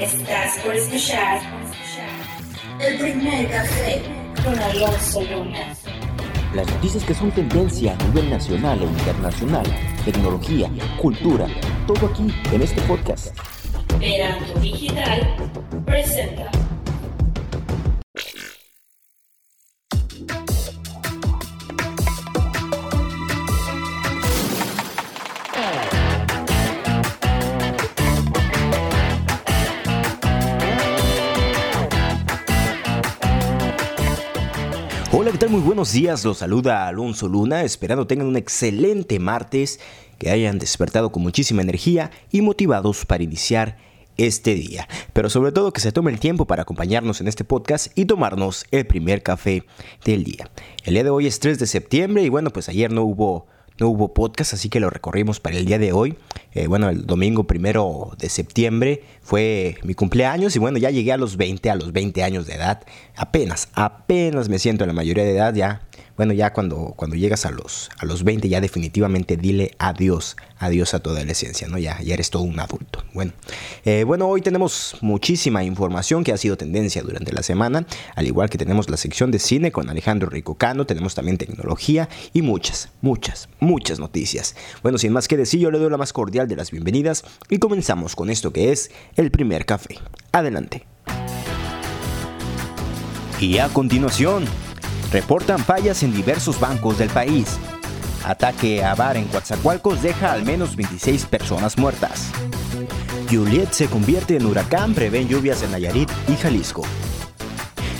Estás por escuchar el primer café con Alonso Luna. Las noticias que son tendencia a nivel nacional e internacional, tecnología, cultura, todo aquí en este podcast. Verano Digital presenta. Hola, ¿qué tal? Muy buenos días. Los saluda Alonso Luna, esperando tengan un excelente martes, que hayan despertado con muchísima energía y motivados para iniciar este día. Pero sobre todo que se tome el tiempo para acompañarnos en este podcast y tomarnos el primer café del día. El día de hoy es 3 de septiembre y bueno, pues ayer no hubo no hubo podcast, así que lo recorrimos para el día de hoy. Eh, bueno, el domingo primero de septiembre fue mi cumpleaños y bueno, ya llegué a los 20, a los 20 años de edad. Apenas, apenas me siento en la mayoría de edad ya bueno, ya cuando, cuando llegas a los, a los 20, ya definitivamente dile adiós, adiós a toda la esencia, ¿no? Ya, ya eres todo un adulto. Bueno, eh, bueno, hoy tenemos muchísima información que ha sido tendencia durante la semana, al igual que tenemos la sección de cine con Alejandro Ricocano, tenemos también tecnología y muchas, muchas, muchas noticias. Bueno, sin más que decir, yo le doy la más cordial de las bienvenidas y comenzamos con esto que es el primer café. Adelante. Y a continuación, Reportan fallas en diversos bancos del país. Ataque a bar en Coatzacoalcos deja al menos 26 personas muertas. Juliet se convierte en huracán, prevén lluvias en Nayarit y Jalisco.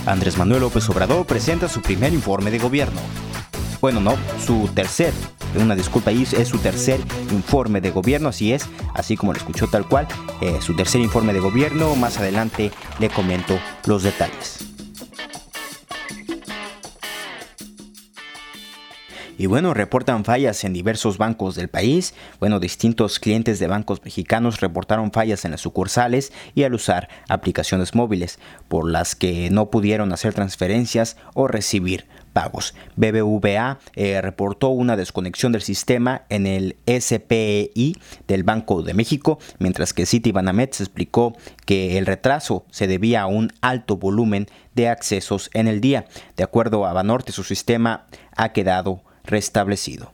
Andrés Manuel López Obrador presenta su primer informe de gobierno. Bueno, no, su tercer, una disculpa ahí, es su tercer informe de gobierno, así es, así como lo escuchó tal cual, eh, su tercer informe de gobierno, más adelante le comento los detalles. Y bueno, reportan fallas en diversos bancos del país. Bueno, distintos clientes de bancos mexicanos reportaron fallas en las sucursales y al usar aplicaciones móviles, por las que no pudieron hacer transferencias o recibir pagos. BBVA eh, reportó una desconexión del sistema en el SPI del Banco de México, mientras que Citibanamex explicó que el retraso se debía a un alto volumen de accesos en el día. De acuerdo a Banorte, su sistema ha quedado restablecido.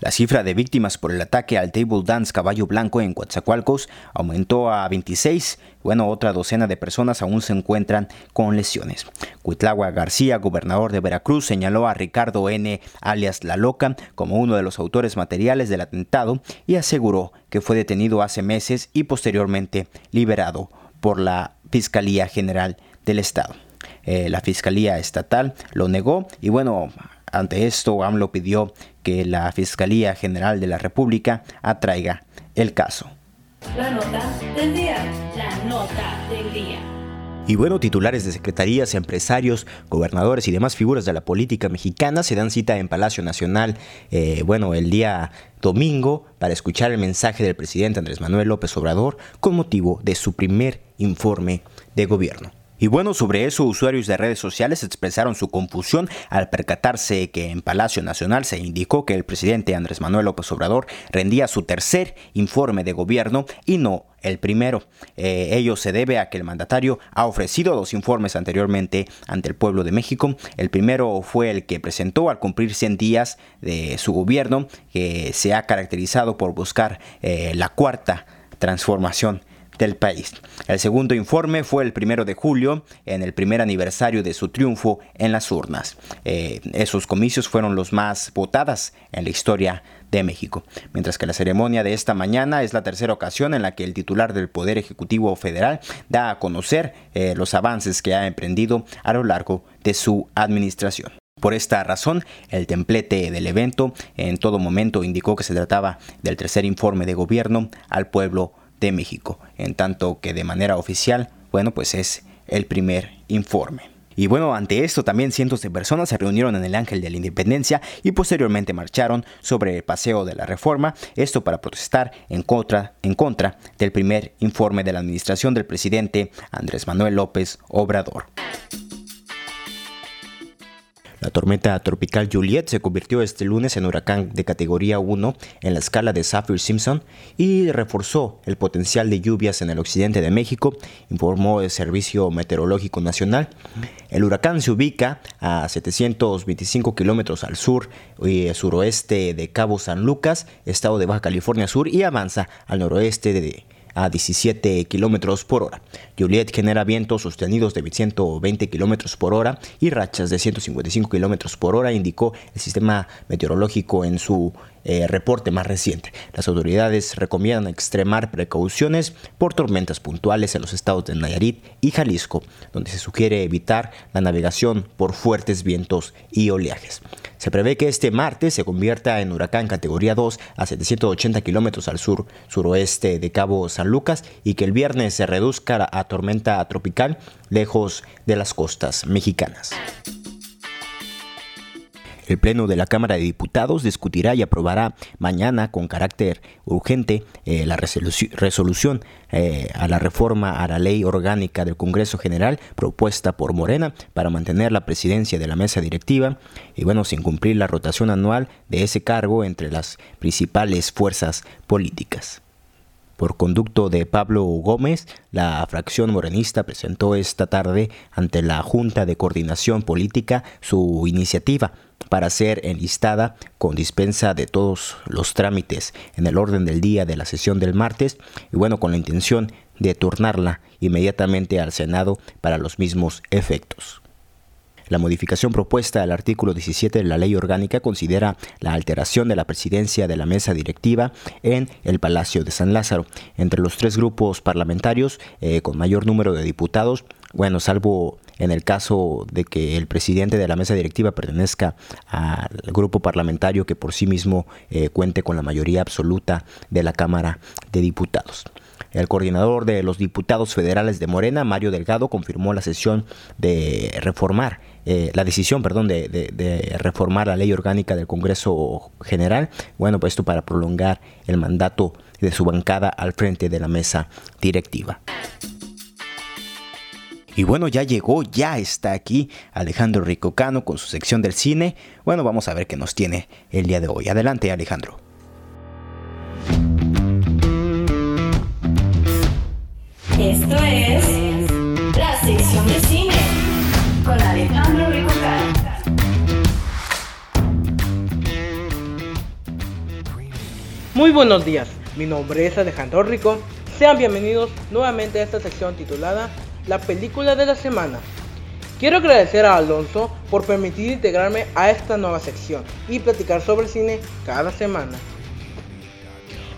La cifra de víctimas por el ataque al Table Dance Caballo Blanco en Coatzacoalcos aumentó a 26. Bueno, otra docena de personas aún se encuentran con lesiones. Cuitlagua García, gobernador de Veracruz, señaló a Ricardo N., alias La Loca, como uno de los autores materiales del atentado y aseguró que fue detenido hace meses y posteriormente liberado por la Fiscalía General del Estado. Eh, la Fiscalía Estatal lo negó y bueno, ante esto AMLO pidió que la Fiscalía General de la República atraiga el caso. La nota del día. La nota del día. Y bueno, titulares de secretarías, empresarios, gobernadores y demás figuras de la política mexicana se dan cita en Palacio Nacional, eh, bueno, el día domingo para escuchar el mensaje del presidente Andrés Manuel López Obrador con motivo de su primer informe de gobierno. Y bueno, sobre eso usuarios de redes sociales expresaron su confusión al percatarse que en Palacio Nacional se indicó que el presidente Andrés Manuel López Obrador rendía su tercer informe de gobierno y no el primero. Eh, ello se debe a que el mandatario ha ofrecido dos informes anteriormente ante el pueblo de México. El primero fue el que presentó al cumplir 100 días de su gobierno, que se ha caracterizado por buscar eh, la cuarta transformación del país. El segundo informe fue el primero de julio, en el primer aniversario de su triunfo en las urnas. Eh, esos comicios fueron los más votadas en la historia de México. Mientras que la ceremonia de esta mañana es la tercera ocasión en la que el titular del Poder Ejecutivo Federal da a conocer eh, los avances que ha emprendido a lo largo de su administración. Por esta razón, el templete del evento en todo momento indicó que se trataba del tercer informe de gobierno al pueblo de México, en tanto que de manera oficial, bueno, pues es el primer informe. Y bueno, ante esto también cientos de personas se reunieron en el Ángel de la Independencia y posteriormente marcharon sobre el paseo de la reforma, esto para protestar en contra, en contra del primer informe de la administración del presidente Andrés Manuel López Obrador. La tormenta tropical Juliet se convirtió este lunes en huracán de categoría 1 en la escala de Saffir-Simpson y reforzó el potencial de lluvias en el occidente de México, informó el Servicio Meteorológico Nacional. El huracán se ubica a 725 kilómetros al sur y suroeste de Cabo San Lucas, estado de Baja California Sur, y avanza al noroeste de a 17 kilómetros por hora. Juliet genera vientos sostenidos de 120 kilómetros por hora y rachas de 155 kilómetros por hora, indicó el sistema meteorológico en su eh, reporte más reciente. Las autoridades recomiendan extremar precauciones por tormentas puntuales en los estados de Nayarit y Jalisco, donde se sugiere evitar la navegación por fuertes vientos y oleajes. Se prevé que este martes se convierta en huracán categoría 2 a 780 kilómetros al sur suroeste de Cabo San Lucas y que el viernes se reduzca a tormenta tropical lejos de las costas mexicanas. El Pleno de la Cámara de Diputados discutirá y aprobará mañana con carácter urgente eh, la resolución eh, a la reforma a la ley orgánica del Congreso General propuesta por Morena para mantener la presidencia de la mesa directiva y bueno, sin cumplir la rotación anual de ese cargo entre las principales fuerzas políticas. Por conducto de Pablo Gómez, la fracción morenista presentó esta tarde ante la Junta de Coordinación Política su iniciativa para ser enlistada con dispensa de todos los trámites en el orden del día de la sesión del martes y bueno, con la intención de turnarla inmediatamente al Senado para los mismos efectos. La modificación propuesta al artículo 17 de la ley orgánica considera la alteración de la presidencia de la mesa directiva en el Palacio de San Lázaro. Entre los tres grupos parlamentarios eh, con mayor número de diputados, bueno, salvo en el caso de que el presidente de la mesa directiva pertenezca al grupo parlamentario que por sí mismo eh, cuente con la mayoría absoluta de la Cámara de Diputados. El coordinador de los diputados federales de Morena, Mario Delgado, confirmó la sesión de reformar eh, la decisión, perdón, de, reformar la ley orgánica del Congreso General, bueno, pues esto para prolongar el mandato de su bancada al frente de la mesa directiva. Y bueno, ya llegó, ya está aquí Alejandro Ricocano con su sección del cine. Bueno, vamos a ver qué nos tiene el día de hoy. Adelante, Alejandro. Esto es la sección del cine con Alejandro Ricocano. Muy buenos días, mi nombre es Alejandro Rico. Sean bienvenidos nuevamente a esta sección titulada La película de la semana. Quiero agradecer a Alonso por permitir integrarme a esta nueva sección y platicar sobre cine cada semana.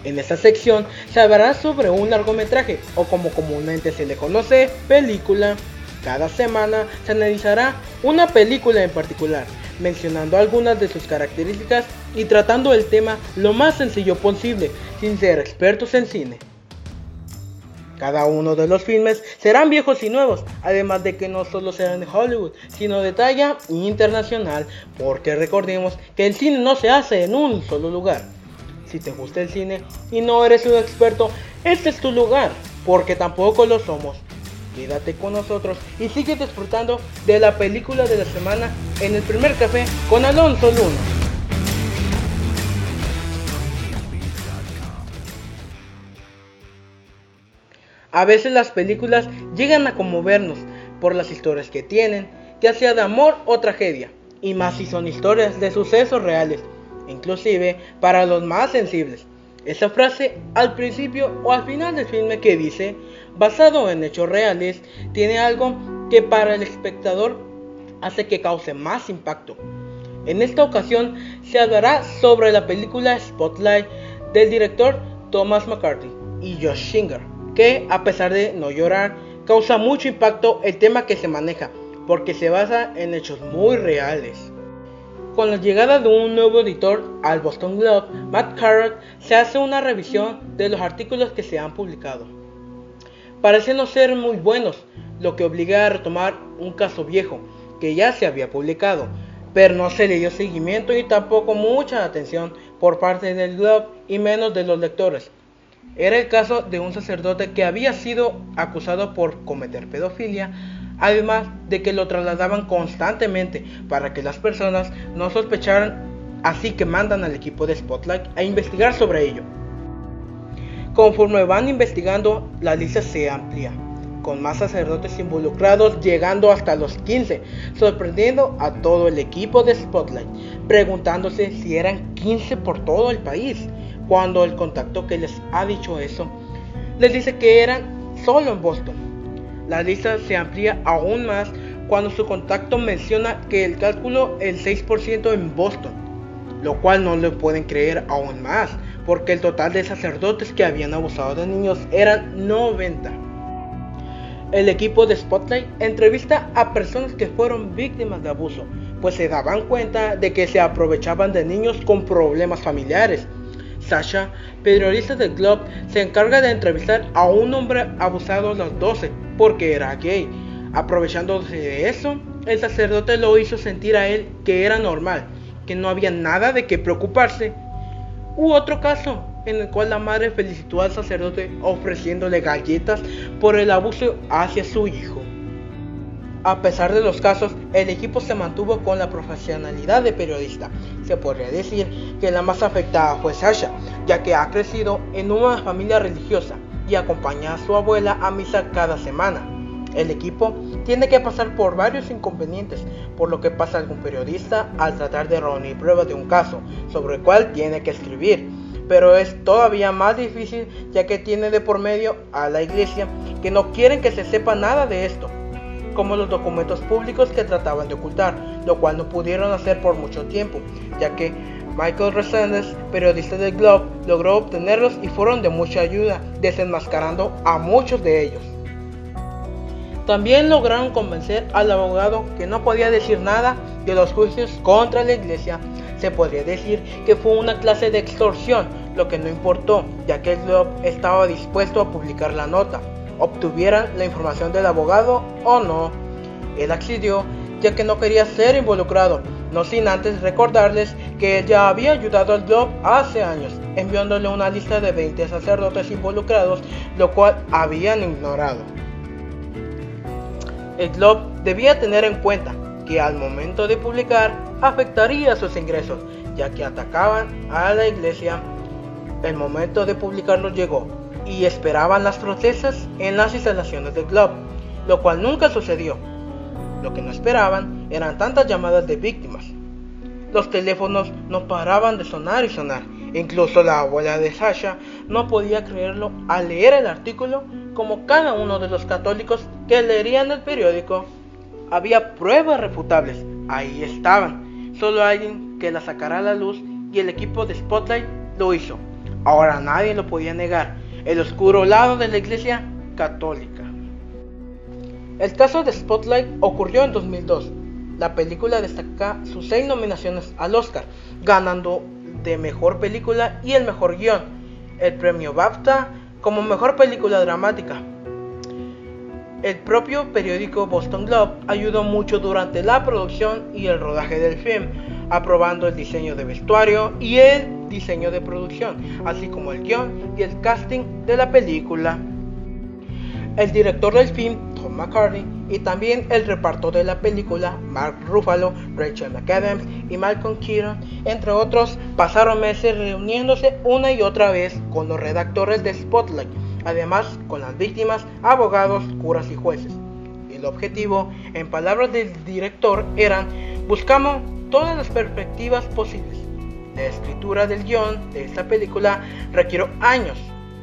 En esta sección se hablará sobre un largometraje o como comúnmente se le conoce, película. Cada semana se analizará una película en particular, mencionando algunas de sus características y tratando el tema lo más sencillo posible, sin ser expertos en cine. Cada uno de los filmes serán viejos y nuevos, además de que no solo serán de Hollywood, sino de talla internacional, porque recordemos que el cine no se hace en un solo lugar. Si te gusta el cine y no eres un experto, este es tu lugar, porque tampoco lo somos. Quédate con nosotros y sigue disfrutando de la película de la semana en el primer café con Alonso Luna. A veces las películas llegan a conmovernos por las historias que tienen, ya sea de amor o tragedia, y más si son historias de sucesos reales, inclusive para los más sensibles. Esa frase al principio o al final del filme que dice, basado en hechos reales, tiene algo que para el espectador hace que cause más impacto. En esta ocasión se hablará sobre la película Spotlight del director Thomas McCarthy y Josh Singer, que a pesar de no llorar, causa mucho impacto el tema que se maneja, porque se basa en hechos muy reales. Con la llegada de un nuevo editor al Boston Globe, Matt Carrot se hace una revisión de los artículos que se han publicado. Parecen no ser muy buenos, lo que obliga a retomar un caso viejo que ya se había publicado, pero no se le dio seguimiento y tampoco mucha atención por parte del Globe y menos de los lectores. Era el caso de un sacerdote que había sido acusado por cometer pedofilia, además de que lo trasladaban constantemente para que las personas no sospecharan, así que mandan al equipo de Spotlight a investigar sobre ello. Conforme van investigando, la lista se amplía, con más sacerdotes involucrados llegando hasta los 15, sorprendiendo a todo el equipo de Spotlight, preguntándose si eran 15 por todo el país cuando el contacto que les ha dicho eso les dice que eran solo en Boston. La lista se amplía aún más cuando su contacto menciona que el cálculo el 6% en Boston, lo cual no le pueden creer aún más, porque el total de sacerdotes que habían abusado de niños eran 90. El equipo de Spotlight entrevista a personas que fueron víctimas de abuso, pues se daban cuenta de que se aprovechaban de niños con problemas familiares Sasha, periodista del Globe, se encarga de entrevistar a un hombre abusado a los 12 porque era gay. Aprovechándose de eso, el sacerdote lo hizo sentir a él que era normal, que no había nada de qué preocuparse. U otro caso, en el cual la madre felicitó al sacerdote ofreciéndole galletas por el abuso hacia su hijo. A pesar de los casos, el equipo se mantuvo con la profesionalidad de periodista. Se podría decir que la más afectada fue Sasha, ya que ha crecido en una familia religiosa y acompaña a su abuela a misa cada semana. El equipo tiene que pasar por varios inconvenientes, por lo que pasa algún periodista al tratar de reunir pruebas de un caso sobre el cual tiene que escribir. Pero es todavía más difícil ya que tiene de por medio a la iglesia que no quieren que se sepa nada de esto como los documentos públicos que trataban de ocultar, lo cual no pudieron hacer por mucho tiempo, ya que Michael Resendes, periodista del Globe, logró obtenerlos y fueron de mucha ayuda, desenmascarando a muchos de ellos. También lograron convencer al abogado que no podía decir nada de los juicios contra la iglesia. Se podría decir que fue una clase de extorsión, lo que no importó, ya que el Globe estaba dispuesto a publicar la nota obtuvieran la información del abogado o no. Él accedió ya que no quería ser involucrado, no sin antes recordarles que él ya había ayudado al Globe hace años, enviándole una lista de 20 sacerdotes involucrados, lo cual habían ignorado. El Globe debía tener en cuenta que al momento de publicar afectaría sus ingresos, ya que atacaban a la iglesia. El momento de publicarlo llegó, y esperaban las protestas en las instalaciones del club, lo cual nunca sucedió. Lo que no esperaban eran tantas llamadas de víctimas. Los teléfonos no paraban de sonar y sonar. Incluso la abuela de Sasha no podía creerlo al leer el artículo como cada uno de los católicos que leerían el periódico. Había pruebas refutables, ahí estaban. Solo alguien que la sacara a la luz y el equipo de Spotlight lo hizo. Ahora nadie lo podía negar el oscuro lado de la Iglesia Católica. El caso de Spotlight ocurrió en 2002. La película destaca sus seis nominaciones al Oscar, ganando de Mejor Película y el Mejor Guión, el premio BAFTA como Mejor Película Dramática. El propio periódico Boston Globe ayudó mucho durante la producción y el rodaje del film, aprobando el diseño de vestuario y el diseño de producción, así como el guion y el casting de la película. El director del film, Tom McCarthy, y también el reparto de la película, Mark Ruffalo, Rachel McAdams y Malcolm Keaton, entre otros, pasaron meses reuniéndose una y otra vez con los redactores de Spotlight, además con las víctimas, abogados, curas y jueces. El objetivo, en palabras del director, eran buscamos todas las perspectivas posibles la escritura del guion de esta película requirió años.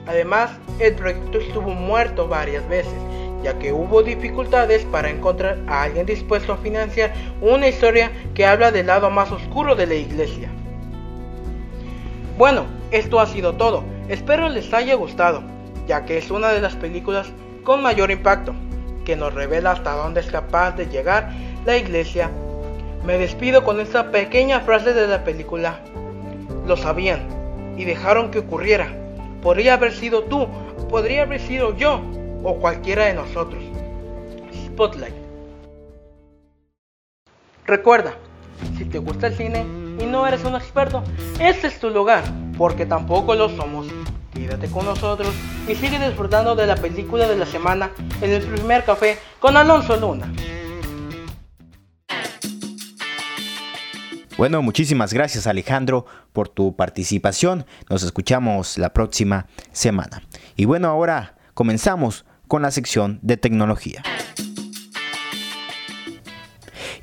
Además, el proyecto estuvo muerto varias veces, ya que hubo dificultades para encontrar a alguien dispuesto a financiar una historia que habla del lado más oscuro de la iglesia. Bueno, esto ha sido todo. Espero les haya gustado, ya que es una de las películas con mayor impacto, que nos revela hasta dónde es capaz de llegar la iglesia. Me despido con esta pequeña frase de la película lo sabían y dejaron que ocurriera. Podría haber sido tú, podría haber sido yo o cualquiera de nosotros. Spotlight. Recuerda, si te gusta el cine y no eres un experto, este es tu lugar, porque tampoco lo somos. Quédate con nosotros y sigue disfrutando de la película de la semana en el primer café con Alonso Luna. Bueno, muchísimas gracias Alejandro por tu participación. Nos escuchamos la próxima semana. Y bueno, ahora comenzamos con la sección de tecnología.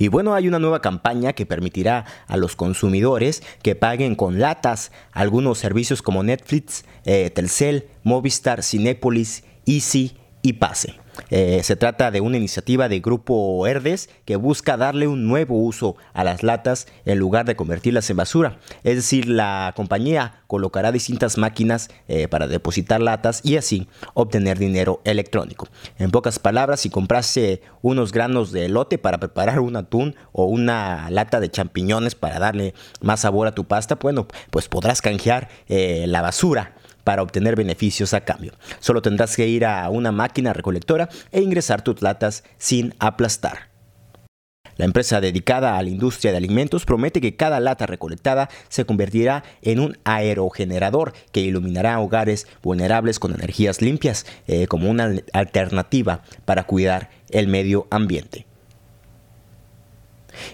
Y bueno, hay una nueva campaña que permitirá a los consumidores que paguen con latas algunos servicios como Netflix, eh, Telcel, Movistar, Cinepolis, Easy y Pase. Eh, se trata de una iniciativa de Grupo Herdes que busca darle un nuevo uso a las latas en lugar de convertirlas en basura. Es decir, la compañía colocará distintas máquinas eh, para depositar latas y así obtener dinero electrónico. En pocas palabras, si comprase unos granos de elote para preparar un atún o una lata de champiñones para darle más sabor a tu pasta, bueno, pues podrás canjear eh, la basura para obtener beneficios a cambio. Solo tendrás que ir a una máquina recolectora e ingresar tus latas sin aplastar. La empresa dedicada a la industria de alimentos promete que cada lata recolectada se convertirá en un aerogenerador que iluminará hogares vulnerables con energías limpias eh, como una alternativa para cuidar el medio ambiente.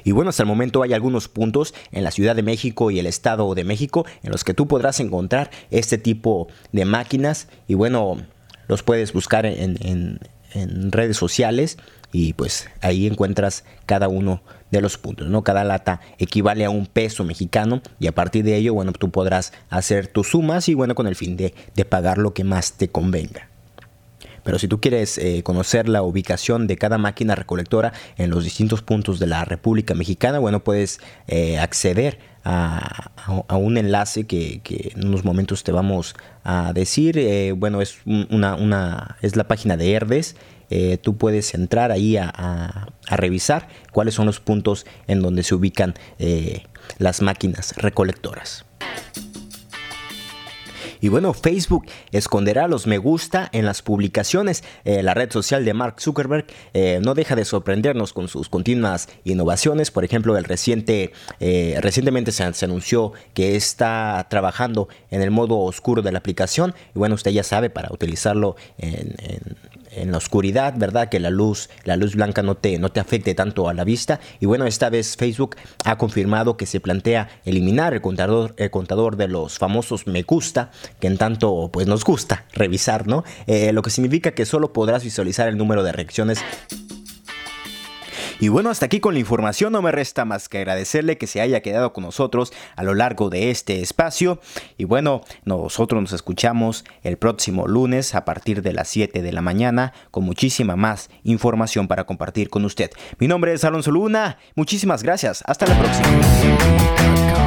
Y bueno, hasta el momento hay algunos puntos en la Ciudad de México y el Estado de México en los que tú podrás encontrar este tipo de máquinas y bueno, los puedes buscar en, redes sociales y pues ahí encuentras cada uno de los puntos, ¿no? Cada lata equivale a un peso mexicano y a partir de ello, bueno, tú podrás hacer tus sumas y bueno, con el fin de, de pagar lo que más te convenga. Pero si tú quieres eh, conocer la ubicación de cada máquina recolectora en los distintos puntos de la República Mexicana, bueno, puedes eh, acceder a, un enlace que, en unos momentos te vamos a decir. Eh, bueno, es, una, es la página de Herdes. tú puedes entrar ahí a, revisar cuáles son los puntos en donde se ubican las máquinas recolectoras. Y bueno, Facebook esconderá los me gusta en las publicaciones. Eh, la red social de Mark Zuckerberg eh, no deja de sorprendernos con sus continuas innovaciones. Por ejemplo, el reciente, eh, recientemente se, anunció que está trabajando en el modo oscuro de la aplicación. Y bueno, usted ya sabe, para utilizarlo en en la oscuridad, ¿verdad? Que la luz, la luz blanca no te, no te afecte tanto a la vista. Y bueno, esta vez Facebook ha confirmado que se plantea eliminar el contador, el contador de los famosos me gusta, que en tanto pues nos gusta revisar, ¿no? Eh, lo que significa que solo podrás visualizar el número de reacciones y bueno, hasta aquí con la información, no me resta más que agradecerle que se haya quedado con nosotros a lo largo de este espacio. Y bueno, nosotros nos escuchamos el próximo lunes a partir de las 7 de la mañana con muchísima más información para compartir con usted. Mi nombre es Alonso Luna, muchísimas gracias, hasta la próxima.